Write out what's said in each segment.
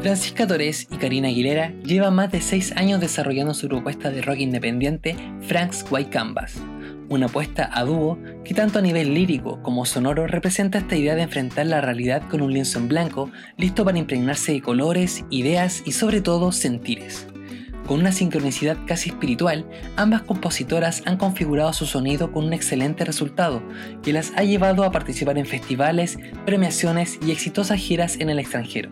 Francisca Torres y Karina Aguilera llevan más de 6 años desarrollando su propuesta de rock independiente Frank's White Canvas, una apuesta a dúo que tanto a nivel lírico como sonoro representa esta idea de enfrentar la realidad con un lienzo en blanco, listo para impregnarse de colores, ideas y sobre todo sentires. Con una sincronicidad casi espiritual, ambas compositoras han configurado su sonido con un excelente resultado que las ha llevado a participar en festivales, premiaciones y exitosas giras en el extranjero.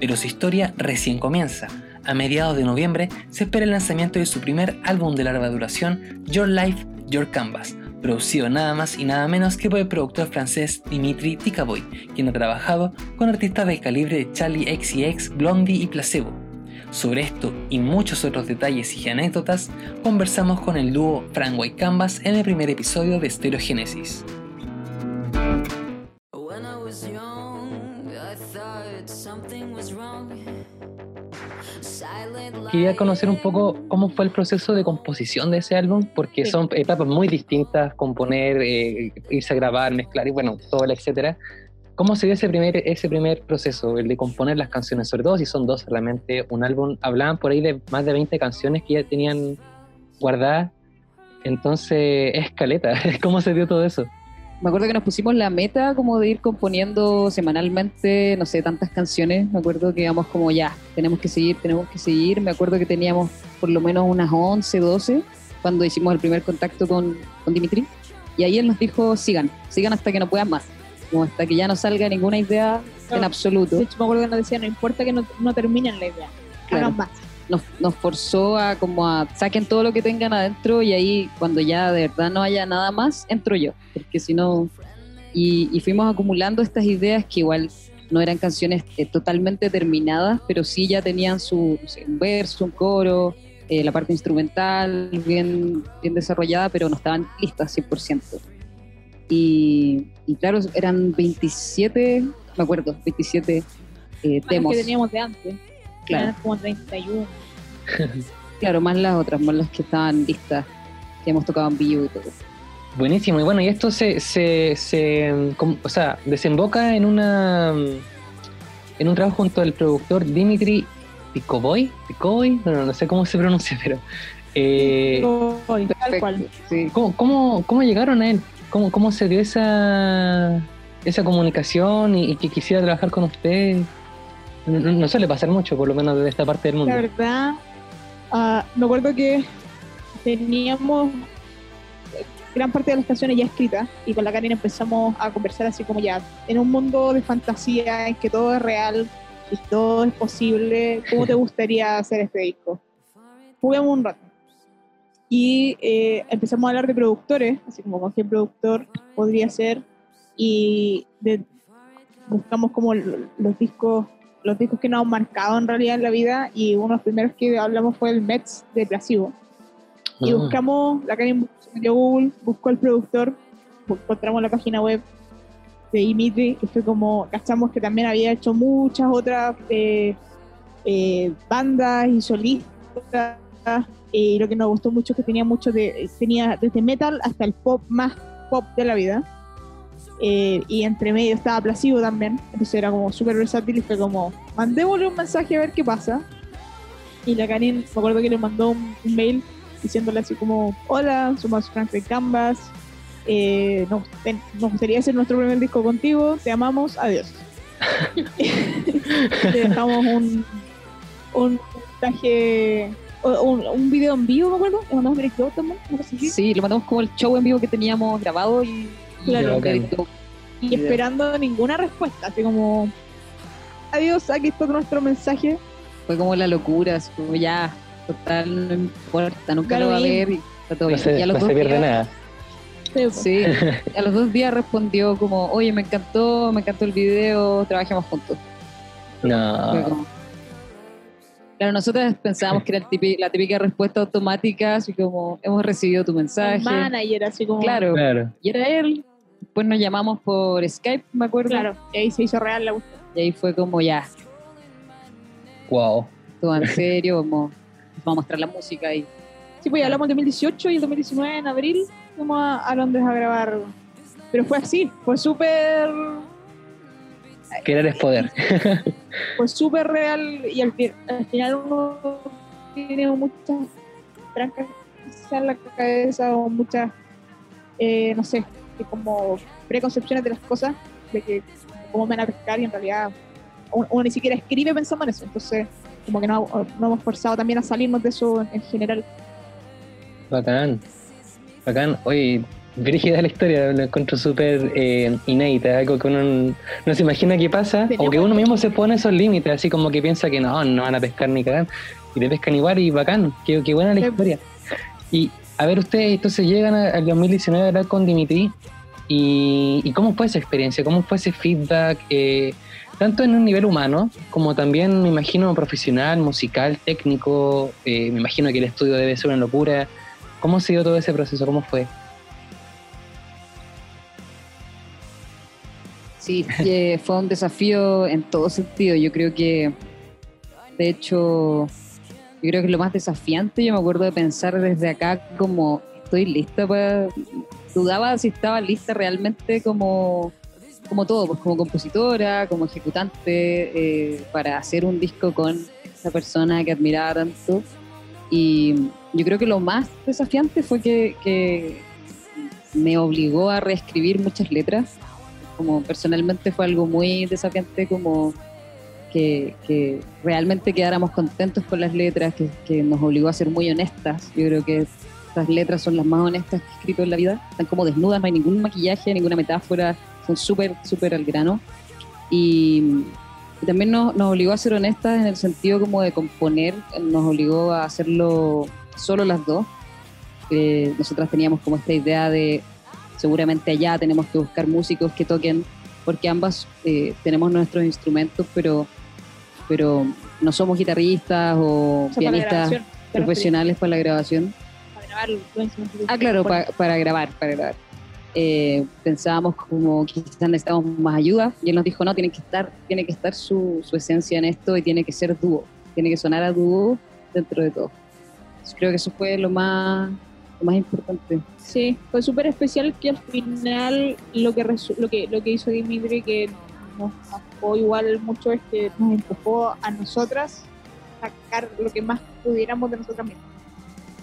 Pero su historia recién comienza. A mediados de noviembre se espera el lanzamiento de su primer álbum de larga duración, Your Life, Your Canvas, producido nada más y nada menos que por el productor francés Dimitri Tikaboy, quien ha trabajado con artistas del calibre de Charlie XCX, Blondie y Placebo. Sobre esto y muchos otros detalles y anécdotas, conversamos con el dúo Frank White Canvas en el primer episodio de Stereogénesis. Quería conocer un poco cómo fue el proceso de composición de ese álbum, porque son etapas muy distintas, componer, eh, irse a grabar, mezclar y bueno, todo el etcétera. ¿Cómo se dio ese primer, ese primer proceso, el de componer las canciones? Sobre todo si son dos realmente, un álbum, hablaban por ahí de más de 20 canciones que ya tenían guardadas, entonces es caleta, ¿cómo se dio todo eso? Me acuerdo que nos pusimos la meta como de ir componiendo semanalmente, no sé, tantas canciones, me acuerdo que íbamos como ya, tenemos que seguir, tenemos que seguir, me acuerdo que teníamos por lo menos unas 11, 12 cuando hicimos el primer contacto con, con Dimitri, y ahí él nos dijo, sigan, sigan hasta que no puedan más. Como hasta que ya no salga ninguna idea en absoluto. De hecho, me acuerdo que nos decía, no importa que no, no terminen la idea, hagan más. Nos, nos, forzó a como a saquen todo lo que tengan adentro y ahí cuando ya de verdad no haya nada más, entro yo, porque si no... Y, fuimos acumulando estas ideas que igual no eran canciones eh, totalmente terminadas, pero sí ya tenían su un verso, un coro, eh, la parte instrumental bien, bien desarrollada, pero no estaban listas 100%. Y, claro, eran 27, me acuerdo, 27 eh, temas. que teníamos de antes. Claro. Como 31. claro, más las otras, más las que estaban listas, que hemos tocado en vivo y todo. Buenísimo, y bueno, y esto se, se, se o sea, desemboca en una en un trabajo junto al productor Dimitri Picoboy, Picoboy, bueno, no sé cómo se pronuncia, pero eh, tal cual. ¿Cómo, cómo, cómo llegaron a él? ¿Cómo, cómo se dio esa, esa comunicación y, que quisiera trabajar con usted? No, suele pasar mucho, por lo menos desde esta parte del mundo. La verdad, uh, me acuerdo que teníamos gran parte de las canciones ya escritas y con la Karen empezamos a conversar así como ya, en un mundo de fantasía en que todo es real y todo es posible, ¿cómo te gustaría hacer este disco? Juguemos un rato. Y eh, empezamos a hablar de productores, así como con qué productor podría ser, y buscamos como los discos los discos que nos han marcado en realidad en la vida y uno de los primeros que hablamos fue el Mets de Placebo. Y ah. buscamos, la Karin metió Google, buscó el productor, encontramos la página web de Dimitri, que fue como, cachamos que también había hecho muchas otras eh, eh, bandas y solistas y lo que nos gustó mucho es que tenía mucho de, tenía desde metal hasta el pop más pop de la vida. Eh, y entre medio estaba Placebo también, entonces era como súper versátil y fue como, mandémosle un mensaje a ver qué pasa. Y la Karin, me acuerdo que le mandó un, mail diciéndole así como, hola, somos Frank de Canvas, eh, nos, gustaría hacer nuestro primer disco contigo, te amamos, adiós. le dejamos un, un mensaje un, un, video en vivo, me acuerdo, le mandamos directo también, Sí, lo mandamos como el show en vivo que teníamos grabado y, claro, y esperando ninguna respuesta, así como adiós, aquí está nuestro mensaje. Fue como la locura, así como ya, total, no importa, nunca lo va a ver y todo no Se, no se pierde nada. Sí, a los dos días respondió como, oye, me encantó, me encantó el video, trabajemos juntos. No. Claro, nosotros pensábamos que era la típica respuesta automática, así como hemos recibido tu mensaje. El manager, así como. Claro, Y era él. Después nos llamamos por Skype, me acuerdo. Claro, y ahí se hizo real la búsqueda. Y ahí fue como ya. Wow. Todo en serio, vamos, vamos a mostrar la música ahí. Sí, pues ya hablamos de 2018 y el 2019 en abril fuimos a, a Londres a grabar. Pero fue así, fue súper. Querer es poder. fue súper real y al, al, final uno tiene muchas trancas en la cabeza o muchas, eh, no sé, como preconcepciones de las cosas, de que cómo me van a pescar y en realidad uno, ni siquiera escribe pensando en eso. Entonces, como que no, no hemos forzado también a salirnos de eso en general. Bacán, bacán. Oye, Brígida la historia, lo encuentro súper eh, inédita, algo que uno no se imagina que pasa, o que uno mismo se pone esos límites, así como que piensa que no, no van a pescar ni cagar, y te pescan igual y bacán, qué, qué buena la historia. Y a ver, ustedes entonces llegan al 2019 a hablar con Dimitri, y, cómo fue esa experiencia, cómo fue ese feedback, eh, tanto en un nivel humano, como también me imagino profesional, musical, técnico, eh, me imagino que el estudio debe ser una locura. ¿Cómo ha sido todo ese proceso? ¿Cómo fue? Sí, fue un desafío en todo sentido. Yo creo que, de hecho, yo creo que lo más desafiante, yo me acuerdo de pensar desde acá como, estoy lista para... Dudaba si estaba lista realmente como, como todo, pues como compositora, como ejecutante, eh, para hacer un disco con esa persona que admiraba tanto. Y yo creo que lo más desafiante fue que, que me obligó a reescribir muchas letras como personalmente fue algo muy desafiante como que, que realmente quedáramos contentos con las letras, que, que, nos obligó a ser muy honestas. Yo creo que estas letras son las más honestas que he escrito en la vida. Están como desnudas, no hay ningún maquillaje, ninguna metáfora, son súper, súper al grano. Y, y también nos, nos, obligó a ser honestas en el sentido como de componer, nos obligó a hacerlo solo las dos. Eh, nosotras teníamos como esta idea de seguramente allá tenemos que buscar músicos que toquen, porque ambas eh, tenemos nuestros instrumentos, pero, pero no somos guitarristas o, o pianistas profesionales para la grabación. Para grabar Ah, claro, para, para grabar, para grabar. Eh, pensábamos como quizás necesitamos más ayuda y él nos dijo no, tiene que estar, tiene que estar su, su esencia en esto y tiene que ser dúo, tiene que sonar a dúo dentro de todo. Entonces, creo que eso fue lo más más importante. Sí, fue súper especial que al final lo que, lo que lo que hizo Dimitri que nos marcó igual mucho es que nos empujó a nosotras sacar lo que más pudiéramos de nosotras mismas.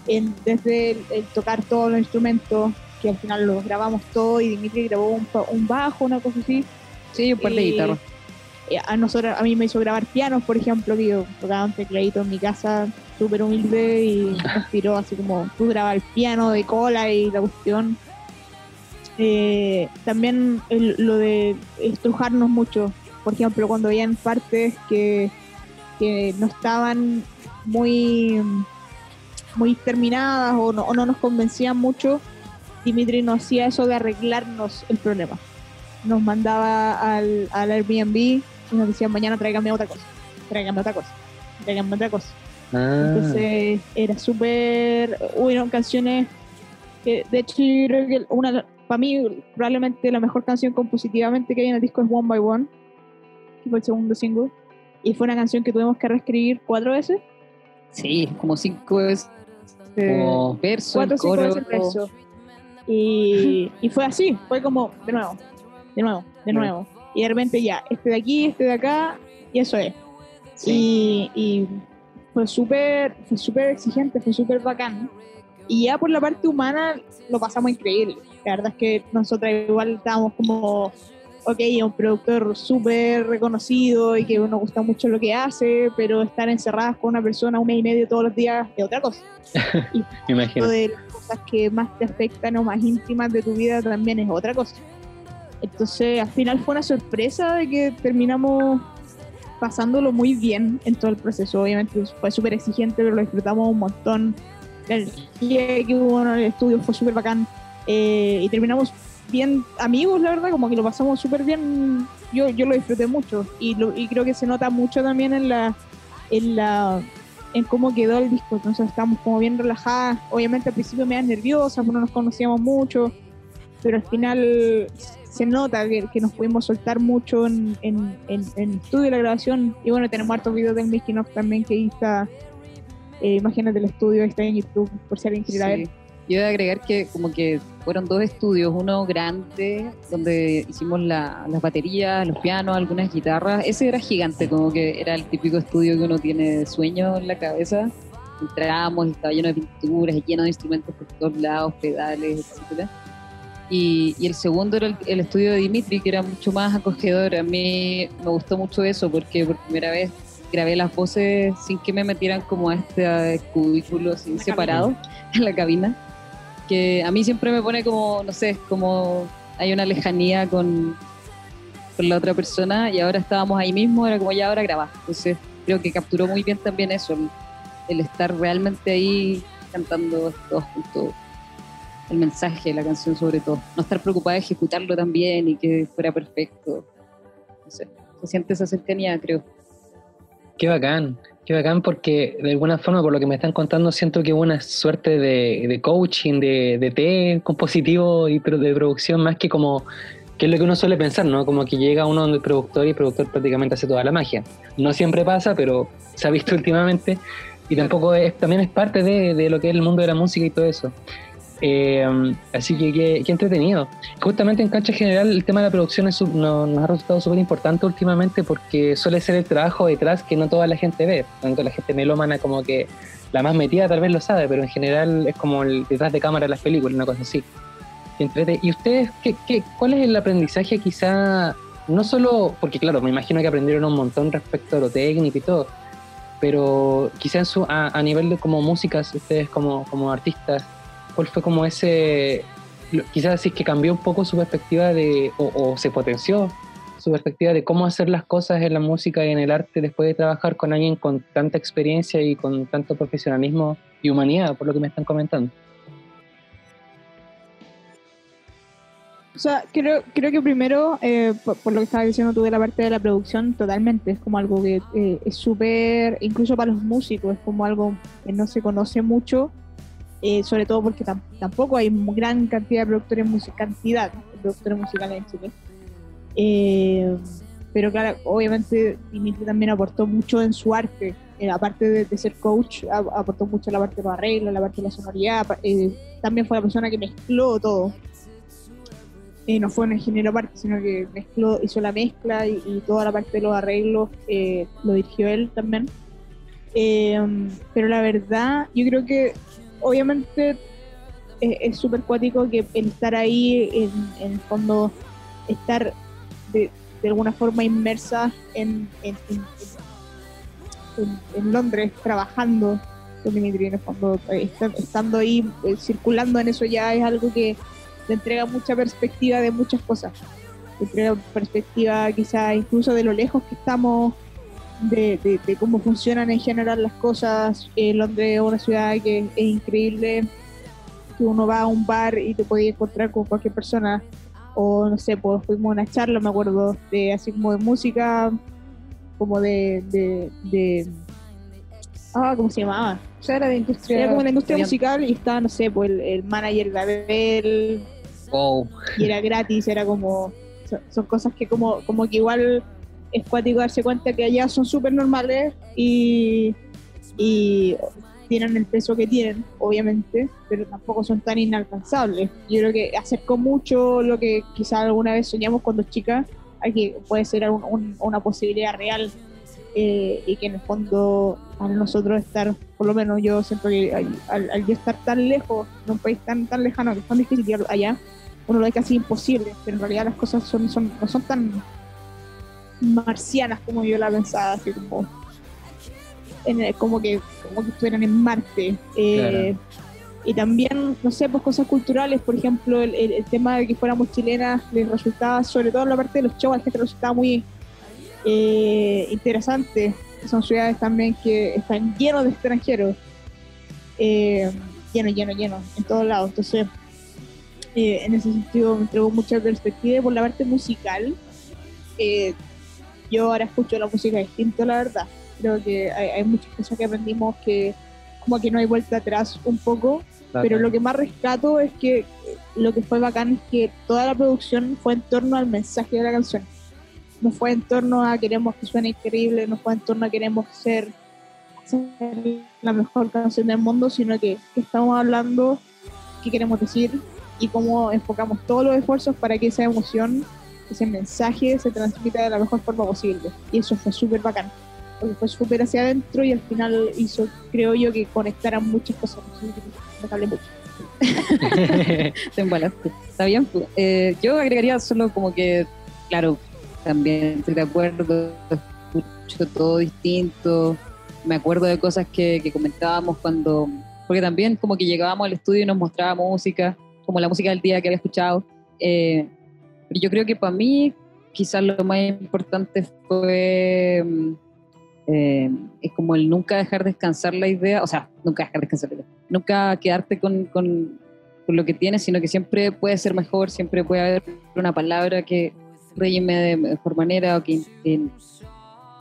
En, desde el, tocar todos los instrumentos, que al final los grabamos todo y Dimitri grabó un, un bajo, una cosa así. Sí, un par de guitarras. A nosotros, a mí me hizo grabar pianos, por ejemplo, que yo tocaba un tecladito en mi casa súper humilde y nos tiró así como tú grabas el piano de cola y la cuestión. Eh, también el, lo de estrujarnos mucho, por ejemplo, cuando habían partes que, que no estaban muy, muy terminadas o no, o no nos convencían mucho, Dimitri nos hacía eso de arreglarnos el problema. Nos mandaba al, al Airbnb y nos decía mañana tráigame otra cosa, tráigame otra cosa, tráigame otra cosa. Ah. Entonces era súper. Hubieron canciones que, de hecho, yo creo que una, para mí, probablemente la mejor canción compositivamente que hay en el disco es One by One, que fue el segundo single. Y fue una canción que tuvimos que reescribir cuatro veces. Sí, como cinco veces. Como verso, cuatro cinco coro. veces verso. Y, y fue así, fue como de nuevo, de nuevo, de nuevo. Y de repente ya, este de aquí, este de acá, y eso es. Sí. Y, y fue súper fue súper exigente, fue súper bacán. Y ya por la parte humana lo pasamos increíble. La verdad es que nosotros igual estábamos como, ok, un productor súper reconocido y que nos gusta mucho lo que hace, pero estar encerradas con una persona un mes y medio todos los días es otra cosa. Y Me imagino. de las cosas que más te afectan o más íntimas de tu vida también es otra cosa. Entonces, al final fue una sorpresa de que terminamos pasándolo muy bien en todo el proceso. Obviamente fue súper exigente, pero lo disfrutamos un montón. La energía que hubo en el estudio fue súper bacán. Eh, y terminamos bien amigos, la verdad, como que lo pasamos súper bien. Yo, yo lo disfruté mucho y, lo, y creo que se nota mucho también en la, en la en cómo quedó el disco. Entonces estamos como bien relajadas. Obviamente al principio me nerviosas, no nos conocíamos mucho, pero al final se nota que, que nos pudimos soltar mucho en, en, en, en estudio de la grabación. Y bueno, tenemos hartos videos del making of también que ahí está. Eh, imágenes del estudio, ahí está en YouTube, por si alguien quiere a ver. Yo voy a agregar que como que fueron dos estudios, uno grande, donde hicimos las baterías, los pianos, algunas guitarras. Ese era gigante, como que era el típico estudio que uno tiene de sueño en la cabeza. Entramos y estaba lleno de pinturas, lleno de instrumentos por todos lados, pedales, etcétera. Y, el segundo era el, estudio de Dimitri, que era mucho más acogedor. A mí me gustó mucho eso porque por primera vez grabé las voces sin que me metieran como a este cubículo así separado en la cabina. Que a mí siempre me pone como, no sé, como hay una lejanía con, con la otra persona y ahora estábamos ahí mismo, era como ya ahora grabar. Entonces creo que capturó muy bien también eso, el, el estar realmente ahí cantando todos juntos el mensaje la canción sobre todo. No estar preocupada de ejecutarlo también y que fuera perfecto. No sé, se siente esa cercanía, creo. Qué bacán, qué bacán porque de alguna forma, por lo que me están contando, siento que hubo una suerte de, coaching, de, de té compositivo y de producción más que como que es lo que uno suele pensar, ¿no? Como que llega uno donde el productor y el productor prácticamente hace toda la magia. No siempre pasa, pero se ha visto últimamente y tampoco es, también es parte de, de, lo que es el mundo de la música y todo eso. Eh, así que qué, entretenido. Justamente en cancha general el tema de la producción es, nos, ha resultado súper importante últimamente porque suele ser el trabajo detrás que no toda la gente ve. Tanto la gente melómana como que la más metida tal vez lo sabe, pero en general es como el detrás de cámara de las películas, una cosa así. ¿Y ustedes qué, qué, cuál es el aprendizaje quizá, no solo, porque claro, me imagino que aprendieron un montón respecto a lo técnico y todo, pero quizá su, a, nivel de como músicas, ustedes como, como artistas, ¿Cuál fue como ese, quizás decir que cambió un poco su perspectiva de, o, se potenció su perspectiva de cómo hacer las cosas en la música y en el arte después de trabajar con alguien con tanta experiencia y con tanto profesionalismo y humanidad, por lo que me están comentando? O sea, creo, creo que primero, eh, por, lo que estaba diciendo tú de la parte de la producción, totalmente, es como algo que eh, es súper, incluso para los músicos, es como algo que no se conoce mucho eh, sobre todo porque tampoco hay gran cantidad de productores, cantidad de productores musicales en Chile. Eh, pero claro, obviamente Dimitri también aportó mucho en su arte, eh, aparte de, ser coach, aportó mucho la parte de los arreglos, la parte de la sonoridad, también fue la persona que mezcló todo. no fue un ingeniero aparte, sino que mezcló, hizo la mezcla y, toda la parte de los arreglos lo dirigió él también. pero la verdad, yo creo que obviamente es súper cuático que el estar ahí, en, el fondo, estar de, alguna forma inmersa en, en, Londres trabajando con Dimitri, en el fondo, eh, estando ahí, eh, circulando en eso ya es algo que te entrega mucha perspectiva de muchas cosas. Te entrega perspectiva quizá incluso de lo lejos que estamos de, cómo funcionan en general las cosas. Eh, Londres es una ciudad que es increíble, que uno va a un bar y te puede encontrar con cualquier persona. O no sé, pues fuimos a una charla, me acuerdo, de así como de música, como de, de, ah, ¿cómo se llamaba? O sea, era de industria. Era como la industria musical y estaba, no sé, pues el, manager de Abel. Y era gratis, era como. Son, son, cosas que como, como que igual es cuático darse cuenta que allá son súper normales y, tienen el peso que tienen, obviamente, pero tampoco son tan inalcanzables. Yo creo que acercó mucho lo que quizás alguna vez soñamos cuando chicas, a que puede ser una posibilidad real eh, y que en el fondo a nosotros estar, por lo menos yo siento que al, yo estar tan lejos, en un país tan, tan lejano, que es tan difícil allá, uno lo ve casi imposible, pero en realidad las cosas no son tan marcianas como yo la pensaba, así como, en como, que, como que estuvieran en Marte. Eh, y también, no sé, pues cosas culturales, por ejemplo, el, el, tema de que fuéramos chilenas les resultaba, sobre todo en la parte de los shows, a la gente resultaba muy eh, interesante. Son ciudades también que están llenos de extranjeros, eh, lleno, lleno, lleno, en todos lados. Entonces, eh, en ese sentido me entregó mucha perspectiva por la parte musical. Eh, yo ahora escucho la música distinto, la verdad. Creo que hay, muchas cosas que aprendimos que como que no hay vuelta atrás un poco, pero lo que más rescato es que lo que fue bacán es que toda la producción fue en torno al mensaje de la canción. No fue en torno a queremos que suene increíble, no fue en torno a queremos ser, ser la mejor canción del mundo, sino que, estamos hablando qué queremos decir y cómo enfocamos todos los esfuerzos para que esa emoción, ese mensaje se transmita de la mejor forma posible. Y eso fue súper bacán, porque fue súper hacia adentro y al final hizo, creo yo, que conectaran muchas cosas. Me hablé mucho. Te embalaste. Está bien. pues. Eh, yo agregaría solo como que, claro, también estoy de acuerdo, escucho todo distinto. Me acuerdo de cosas que, que comentábamos cuando, porque también como que llegábamos al estudio y nos mostraba música, como la música del día que había escuchado. Eh, pero yo creo que para mí quizás lo más importante fue mm, eh, es como el nunca dejar descansar la idea, o sea, nunca dejar descansar la idea, nunca quedarte con, con, lo que tienes, sino que siempre puede ser mejor, siempre puede haber una palabra que relleme de mejor manera o que, que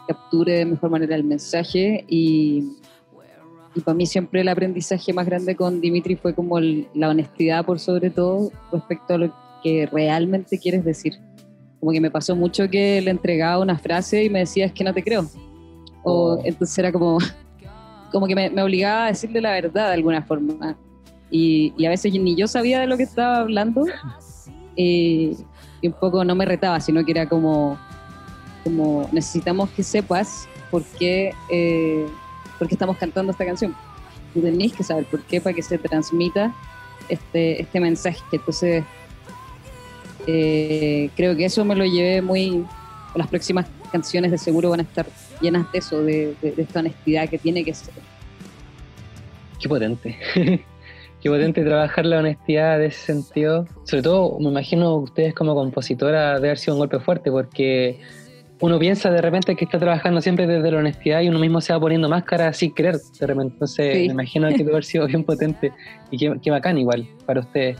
capture de mejor manera el mensaje. Y, y para mí siempre el aprendizaje más grande con Dimitri fue como la honestidad por sobre todo respecto a lo que realmente quieres decir. Como que me pasó mucho que le entregaba una frase y me decía es que no te creo. O Oh. entonces era como, como que me, me obligaba a decirle la verdad de alguna forma. Y, y a veces ni yo sabía de lo que estaba hablando y, y un poco no me retaba, sino que era como, como necesitamos que sepas por qué, eh, por qué estamos cantando esta canción. Tú tenés que saber por qué para que se transmita este, este mensaje. Entonces, eh, creo que eso me lo llevé muy... Las próximas canciones de seguro van a estar llenas de eso, de, de- de esta honestidad que tiene que ser. Qué potente. Qué potente trabajar la honestidad de ese sentido. Sobre todo, me imagino ustedes como compositora debe haber sido un golpe fuerte porque uno piensa de repente que está trabajando siempre desde la honestidad y uno mismo se va poniendo máscara sin querer de repente. Entonces, Sí. me imagino que debe haber sido bien potente y qué, qué bacán igual para ustedes.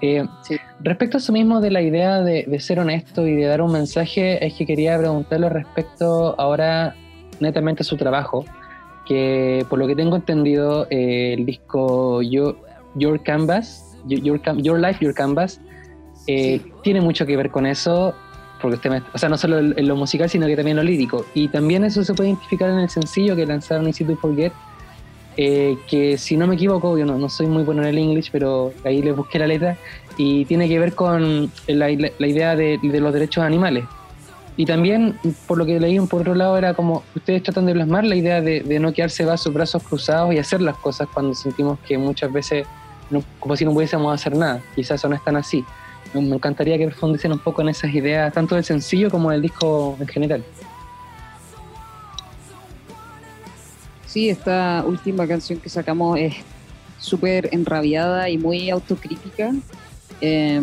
Eh, Sí. Respecto a eso mismo de la idea de, de ser honesto y de dar un mensaje, es que quería preguntarle respecto ahora netamente a su trabajo, que por lo que tengo entendido, eh, el disco Your, Your Canvas, Your, Life, Your Canvas, eh, tiene mucho que ver con eso, porque usted me- o sea, no solo en en lo musical, sino que también en lo lírico. Y también eso se puede identificar en el sencillo que lanzaron Easy to Forget, eh, que si no me equivoco, yo no, no soy muy bueno en el English, pero ahí les busqué la letra, y tiene que ver con la, la- la idea de, de los derechos animales. Y también, por lo que leí por otro lado, era como ustedes tratan de plasmar la idea de, de no quedarse brazos, brazos cruzados y hacer las cosas cuando sentimos que muchas veces, no- como si no pudiésemos hacer nada. Quizás eso no es tan así. Me encantaría que profundicen un poco en esas ideas, tanto del sencillo como del disco en general. Sí, esta última canción que sacamos es súper enrabiada y muy autocrítica. Eh,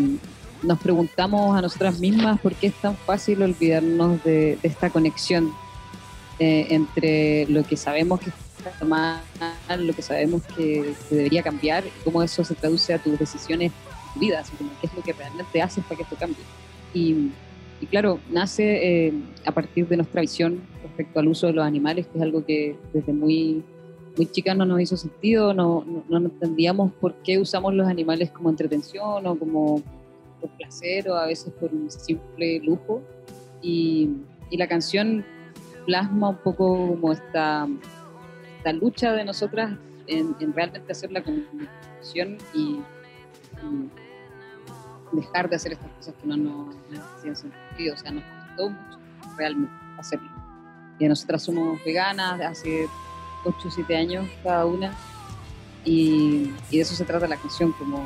nos preguntamos a nosotras mismas por qué es tan fácil olvidarnos de, de esta conexión eh, entre lo que sabemos que está mal, lo que sabemos que, que debería cambiar y cómo eso se traduce a tus decisiones, tu vida, como qué es lo que realmente haces para que esto cambie. Y, y claro, nace eh, a partir de nuestra visión respecto al uso de los animales, que es algo que desde muy, muy chicas no nos hizo sentido, no, no, no entendíamos por qué usamos los animales como entretención o como por placer o a veces por un simple lujo. Y, y la canción plasma un poco como esta, esta lucha de nosotras en, en realmente hacer la comunicación y, y dejar de hacer estas cosas que no nos no hacían sentido. O sea, nos costó mucho realmente hacerlo. Nosotras somos veganas hace 8 o 7 años cada una. Y, y de eso se trata la canción, como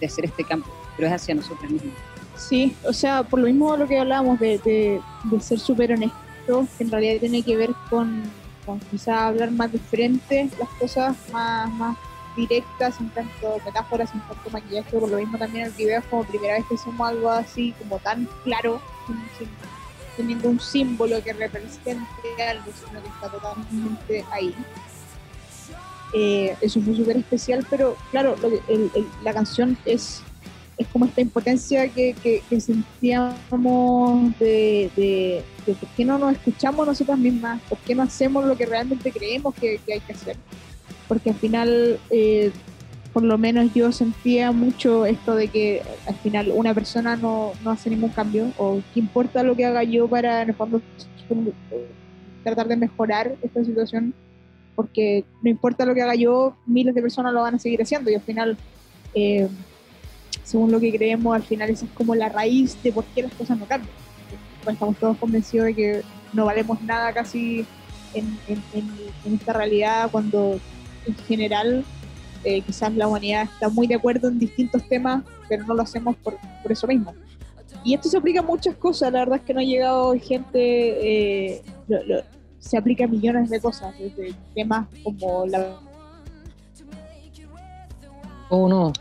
de, hacer este cambio. Pero es hacia nosotras mismas. Sí, o sea, por lo mismo lo que hablábamos de, de, de ser súper honesto, que en realidad tiene que ver con, con quizá hablar más de frente, las cosas más, más directas, en tanto metáforas, en tanto maquillaje, por lo mismo también el video es como primera vez que hacemos algo así como tan claro, sin, sin- sin ningún símbolo que represente algo, sino que está totalmente ahí. Eh, eso fue súper especial, pero claro, la canción es es como esta impotencia que, sentíamos de, de, de por qué no nos escuchamos nosotras mismas, por qué no hacemos lo que realmente creemos que, que hay que hacer. Porque al final, eh, por lo menos yo sentía mucho esto de que al final una persona no, no hace ningún cambio, o qué importa lo que haga yo para en el fondo tratar de mejorar esta situación, porque no importa lo que haga yo, miles de personas lo van a seguir haciendo y al final eh, según lo que creemos, al final esa es como la raíz de por qué las cosas no cambian. Pues estamos todos convencidos de que no valemos nada casi en, esta realidad cuando en general eh, quizás la humanidad está muy de acuerdo en distintos temas, pero no lo hacemos por, por eso mismo. Y esto se aplica a muchas cosas, la verdad es que no ha llegado gente, eh, se aplica a millones de cosas, desde temas como la... Oh, no.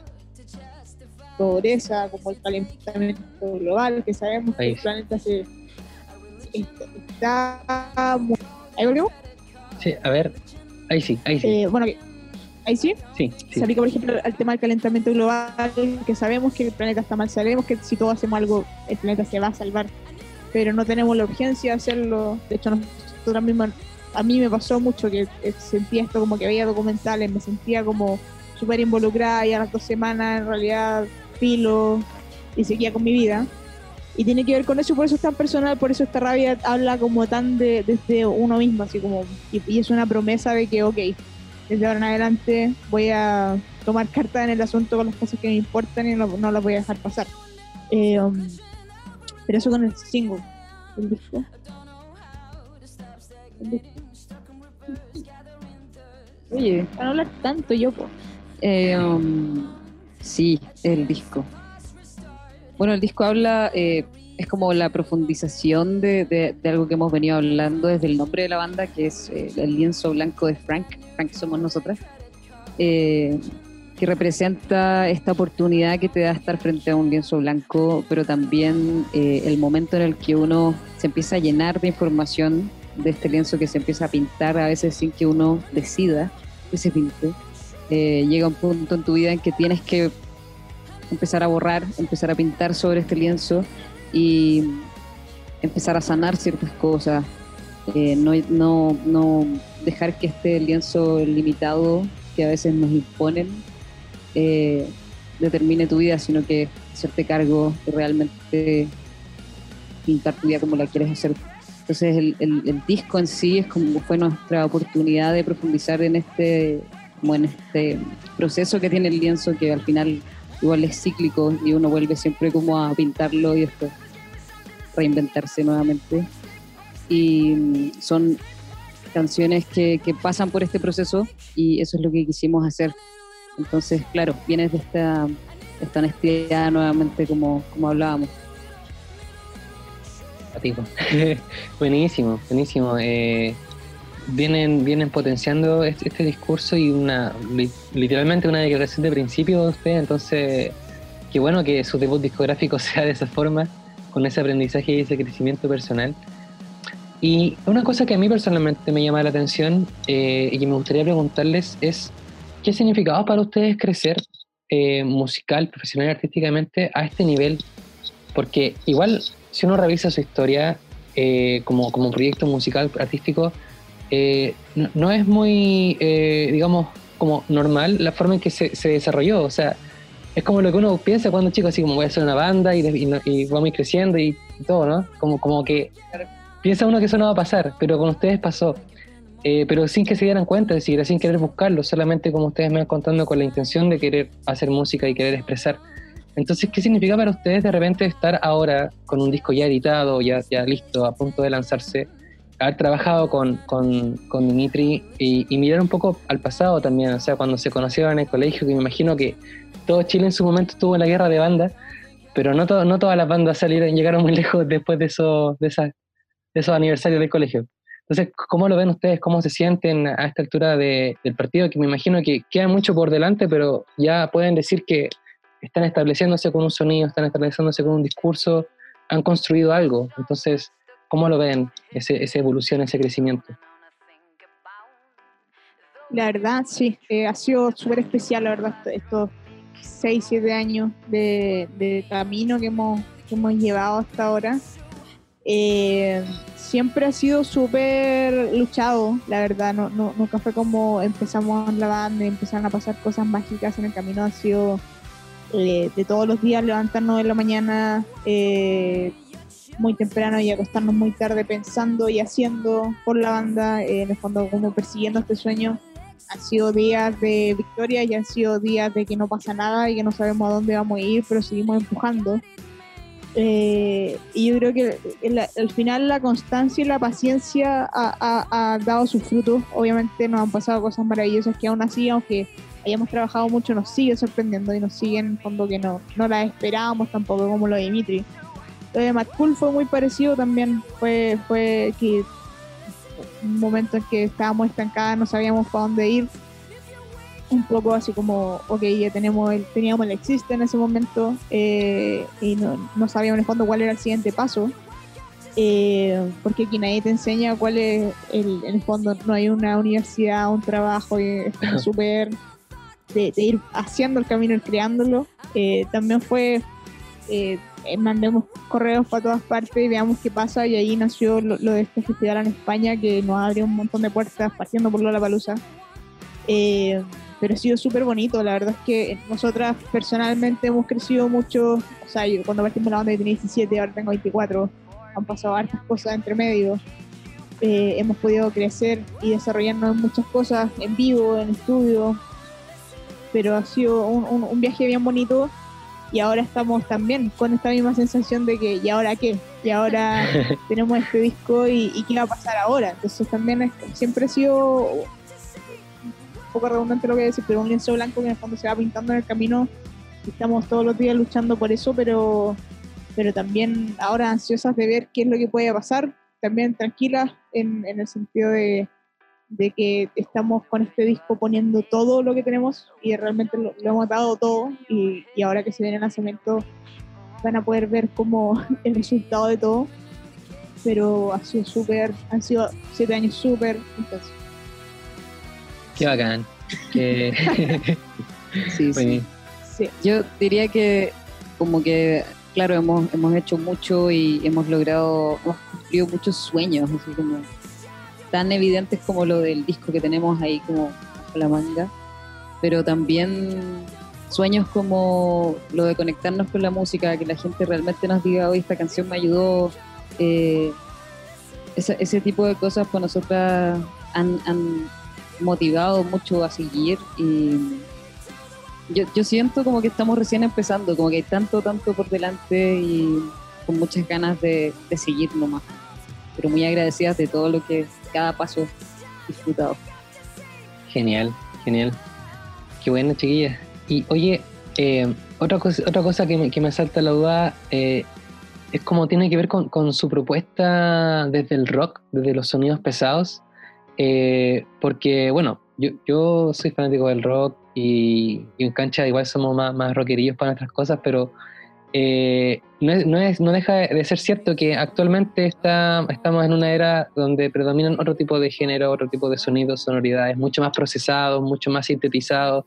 Pobreza, como el calentamiento global, que sabemos que el planeta se está... ¿Ahí volvemos? Sí, a ver, ahí sí, ahí sí. Eh, bueno, ahí sí. Sí, Se aplica, por ejemplo, al tema del calentamiento global, que sabemos que el planeta está mal, sabemos que si todos hacemos algo, el planeta se va a salvar, pero no tenemos la urgencia de hacerlo. De hecho, nosotros mismos, a mí me pasó mucho que eh, sentía esto como que veía documentales, me sentía como súper involucrada y a las dos semanas en realidad filo y seguía con mi vida. Y tiene que ver con eso, por eso es tan personal, por eso esta rabia habla como tan de, desde uno mismo, así como, y, y es una promesa de que, ok, desde ahora en adelante voy a tomar carta en el asunto con las cosas que me importan y no, las voy a dejar pasar. Eh, um, pero eso con el single, el disco. Oye, para no hablar tanto yo, pues. sí, el disco. Bueno, el disco habla, eh, es como la profundización de, algo que hemos venido hablando desde el nombre de la banda, que es eh, el lienzo blanco de Frank, Frank somos nosotras, eh, que representa esta oportunidad que te da estar frente a un lienzo blanco, pero también el momento en el que uno se empieza a llenar de información de este lienzo que se empieza a pintar a veces sin que uno decida que se pinte. llega un punto en tu vida en que tienes que empezar a borrar, empezar a pintar sobre este lienzo y empezar a sanar ciertas cosas, eh, no, no, no, dejar que este lienzo limitado que a veces nos imponen eh, determine tu vida, sino que hacerte cargo de realmente pintar tu vida como la quieres hacer. Entonces el, el, disco en sí es como fue nuestra oportunidad de profundizar en este, como en este proceso que tiene el lienzo que al final igual es cíclico y uno vuelve siempre como a pintarlo y después reinventarse nuevamente. Y mm, son canciones que, que, pasan por este proceso y eso es lo que quisimos hacer. Entonces, claro, vienes de esta, esta honestidad nuevamente como, como hablábamos. buenísimo, buenísimo. Eh, vienen, vienen potenciando este, este, discurso y una literalmente una declaración de principio de usted, entonces qué bueno que su debut discográfico sea de esa forma, con ese aprendizaje y ese crecimiento personal. Y una cosa que a mí personalmente me llama la atención eh, y que me gustaría preguntarles es, ¿qué significaba para ustedes crecer eh, musical, profesional y artísticamente a este nivel? Porque igual, si uno revisa su historia eh, como, como proyecto musical, artístico, eh, no, es muy, eh, digamos, como normal la forma en que se, desarrolló. O sea, es como lo que uno piensa cuando chico, así como voy a hacer una banda y, y, vamos a ir creciendo y, todo, ¿no? Como, como que piensa uno que eso no va a pasar, pero con ustedes pasó. Eh, pero sin que se dieran cuenta, es decir, sin querer buscarlo, solamente como ustedes me van contando con la intención de querer hacer música y querer expresar. Entonces, ¿qué significa para ustedes de repente estar ahora con un disco ya editado, ya, ya listo, a punto de lanzarse? Haber trabajado con, con, con Dimitri y, mirar un poco al pasado también, o sea, cuando se conocieron en el colegio, que me imagino que todo Chile en su momento estuvo en la guerra de bandas, pero no, no todas las bandas salieron, llegaron muy lejos después de, eso, de, esa, de esos aniversarios del colegio. Entonces, ¿cómo lo ven ustedes? ¿Cómo se sienten a esta altura de, del partido? Que me imagino que queda mucho por delante, pero ya pueden decir que están estableciéndose con un sonido, están estableciéndose con un discurso, han construido algo. Entonces, ¿Cómo lo ven ese, esa evolución, ese crecimiento? La verdad, sí, eh, ha sido súper especial, la verdad, estos 6, 7 años de, camino que hemos, hemos llevado hasta ahora. Eh, siempre ha sido súper luchado, la verdad, no, no, nunca fue como empezamos la banda y empezaron a pasar cosas mágicas en el camino, ha sido eh, de todos los días levantarnos en la mañana, muy temprano y acostarnos muy tarde pensando y haciendo por la banda, eh, en el fondo como persiguiendo este sueño han sido días de victoria y han sido días de que no pasa nada y que no sabemos a dónde vamos a ir, pero seguimos empujando. Eh, y yo creo que al final la constancia y la paciencia ha, dado sus frutos. Obviamente nos han pasado cosas maravillosas que aún así, aunque hayamos trabajado mucho, nos sigue sorprendiendo y nos siguen en fondo que no, no las esperábamos tampoco, como lo de Dimitri. Lo de Cool fue muy parecido también. Fue, fue que un momento en que estábamos estancadas, no sabíamos para dónde ir un poco así como, ok, ya tenemos el, teníamos el Existe en ese momento eh, y no, no, sabíamos en el fondo cuál era el siguiente paso, eh, porque aquí nadie te enseña cuál es el, en el fondo, no hay una universidad, un trabajo, y súper de, ir haciendo el camino y creándolo. Eh, también fue, mandemos correos para todas partes y veamos qué pasa, y ahí nació lo, de este festival en España que nos abrió un montón de puertas partiendo por Lola Palusa. Eh, pero ha sido súper bonito. La verdad es que nosotras personalmente hemos crecido mucho. O sea, yo cuando partimos la banda tenía 17, ahora tengo 24. Han pasado hartas cosas entre medio. Eh, hemos podido crecer y desarrollarnos en muchas cosas, en vivo, en estudio. Pero ha sido un, un, viaje bien bonito y ahora estamos también con esta misma sensación de que, ¿y ahora qué? Y ahora tenemos este disco y, y, qué va a pasar ahora. Entonces también siempre ha sido poco redundante lo que decir, pero un lienzo blanco que en el fondo se va pintando en el camino. Estamos todos los días luchando por eso, pero, pero también ahora ansiosas de ver qué es lo que puede pasar, también tranquilas en, en el sentido de, de, que estamos con este disco poniendo todo lo que tenemos y realmente lo, hemos dado todo y, y, ahora que se viene el lanzamiento van a poder ver como el resultado de todo pero ha sido súper, han sido siete años súper intensos. Qué bacán. sí, sí. Yo diría que como que, claro, hemos, hemos hecho mucho y hemos logrado, hemos cumplido muchos sueños, así como tan evidentes como lo del disco que tenemos ahí como la manga, pero también sueños como lo de conectarnos con la música, que la gente realmente nos diga, hoy esta canción me ayudó, eh, ese, ese, tipo de cosas para nosotras han, han motivado mucho a seguir y yo, yo siento como que estamos recién empezando, como que hay tanto, tanto por delante y con muchas ganas de, de seguir nomás, pero muy agradecidas de todo lo que cada paso disfrutado. Genial, genial. Qué bueno, chiquilla. Y oye, eh, otra, cosa, otra cosa que me, que me salta la duda eh, es como tiene que ver con, con, su propuesta desde el rock, desde los sonidos pesados. Eh, porque, bueno, yo, yo, soy fanático del rock y, en cancha igual somos más, más rockerillos para nuestras cosas, pero eh, no, es, no, es, no, deja de ser cierto que actualmente está, estamos en una era donde predominan otro tipo de género, otro tipo de sonidos, sonoridades, mucho más procesados, mucho más sintetizados,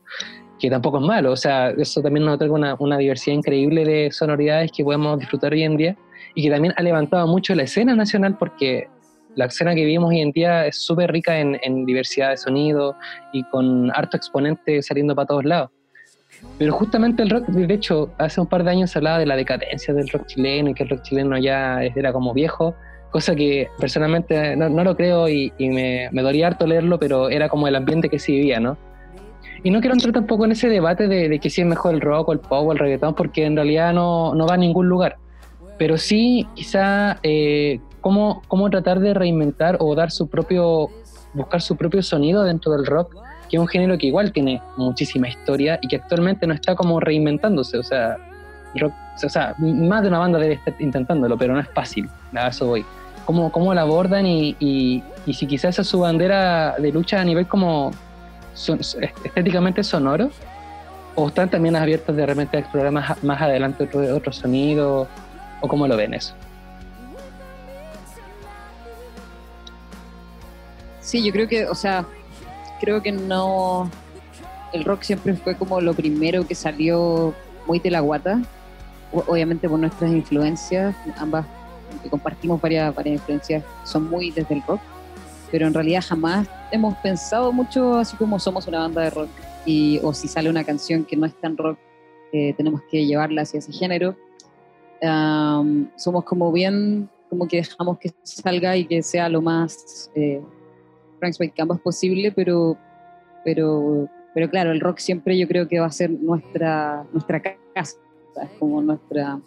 que tampoco es malo. O sea, eso también nos otorga una, una diversidad increíble de sonoridades que podemos disfrutar hoy en día y que también ha levantado mucho la escena nacional porque la escena que vivimos hoy en día es súper rica en, diversidad de sonido y con harto exponente saliendo para todos lados. Pero justamente el rock, de hecho, hace un par de años se hablaba de la decadencia del rock chileno y que el rock chileno ya era como viejo, cosa que personalmente no, lo creo y, me, me, dolía harto leerlo, pero era como el ambiente que se vivía, ¿no? Y no quiero entrar tampoco en ese debate de, que si es mejor el rock o el pop o el reggaetón, porque en realidad no, no va a ningún lugar. Pero sí, quizá eh, cómo, cómo tratar de reinventar o dar su propio, buscar su propio sonido dentro del rock, que es un género que igual tiene muchísima historia y que actualmente no está como reinventándose, o sea, más de una banda debe estar intentándolo, pero no es fácil, a eso voy. ¿Cómo, cómo la abordan y, y, si quizás esa es su bandera de lucha a nivel como estéticamente sonoro? ¿O están también abiertos de repente a explorar más, más adelante otro, otro sonido? ¿O cómo lo ven eso? Sí, yo creo que, o sea, creo que no. El rock siempre fue como lo primero que salió muy de la guata, obviamente por nuestras influencias, ambas que compartimos varias, varias influencias son muy desde el rock, pero en realidad jamás hemos pensado mucho así como somos una banda de rock y o si sale una canción que no es tan rock, eh, tenemos que llevarla hacia ese género. somos como bien, como que dejamos que salga y que sea lo más eh, Frank White Canvas posible, pero pero, pero claro, el rock siempre yo creo que va a ser nuestra, nuestra casa, es como nuestra...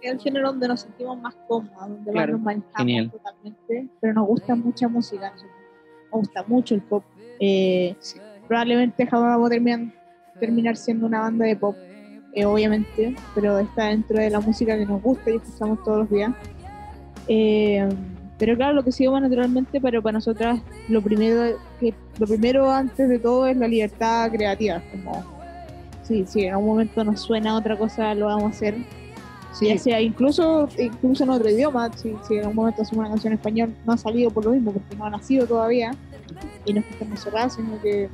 Es el género donde nos sentimos más cómodos, donde más Claro. nos manejamos Genial. totalmente, pero nos gusta mucha música, nos gusta mucho el pop. Eh, probablemente jamás vamos a terminar, terminar siendo una banda de pop, eh, obviamente, pero está dentro de la música que nos gusta y escuchamos todos los días. Eh, pero claro, lo que sigue más naturalmente, pero para nosotras lo primero, que, lo primero antes de todo es la libertad creativa. Como, sí, si en algún momento nos suena otra cosa, lo vamos a hacer. Si ya Sí. sea incluso, incluso en otro idioma, si, si en algún momento hacemos una canción en español, no ha salido por lo mismo, porque no ha nacido todavía, y no es que estemos cerrados, sino que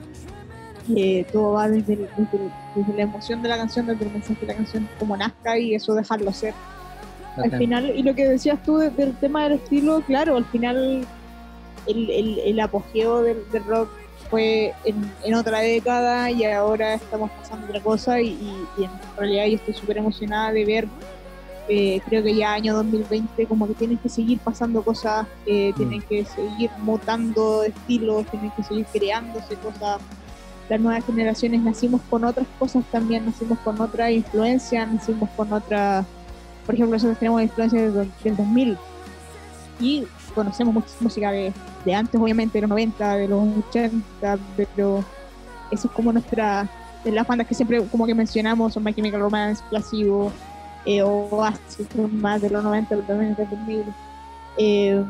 eh, todo va desde, desde desde la emoción de la canción, desde el mensaje de la canción, como nazca, y eso dejarlo ser al final, y lo que decías tú de- del tema del estilo, claro, al final el, el, el apogeo del, del rock fue en, en otra década y ahora estamos pasando otra cosa y, y- y en realidad yo estoy súper emocionada de ver, eh, creo que ya año 2020, como que tienen que seguir pasando cosas, eh, tienen que seguir mutando estilos, tienen que seguir creándose cosas. Las nuevas generaciones nacimos con otras cosas también, nacimos con otra influencia, nacimos con otra por ejemplo, nosotros tenemos influencia del, del 2000 y conocemos mucha música de, de antes, obviamente, de los 90, de los 80, pero eso es como nuestra, de las bandas que siempre como que mencionamos, son My Chemical Romance, Placebo, eh, son más de los 90, pero también del 2000. Eh,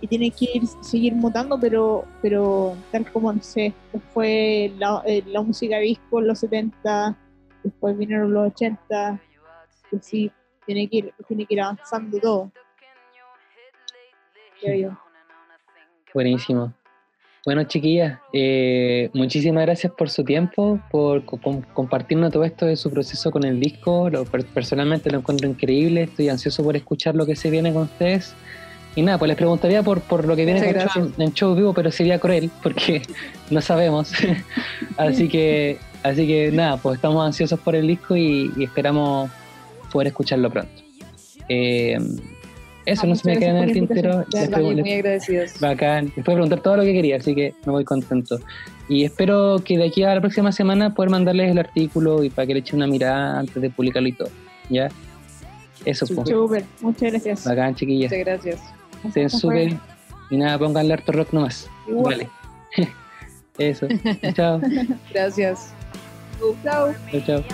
y tiene que ir, seguir mutando, pero, pero tal como, no sé, fue la, eh, la música disco en los 70, después vinieron los 80, y así tiene que ir, tiene que ir avanzando todo. Creo yo. Buenísimo. Bueno, chiquillas, eh, muchísimas gracias por su tiempo, por co- com- compartirnos todo esto de su proceso con el disco. Lo, personalmente lo encuentro increíble, estoy ansioso por escuchar lo que se viene con ustedes. Y nada, pues les preguntaría por, por lo que viene con show, en show vivo, pero sería cruel porque no sabemos. así que así que nada, pues estamos ansiosos por el disco y, y esperamos poder escucharlo pronto. Eh, eso Ah, no se me queda en el tintero. Les Vale, muy agradecidos. Bacán. Les puedo preguntar todo lo que quería, así que me voy contento. Y espero que de aquí a la próxima semana poder mandarles el artículo y para que le echen una mirada antes de publicarlo y todo. ¿Ya? Eso, pues. Súper, muchas gracias. Bacán, chiquillas. Muchas gracias. Estén súper. Y nada, pónganle harto rock nomás. Vale. Eso. chao. Gracias. Chao.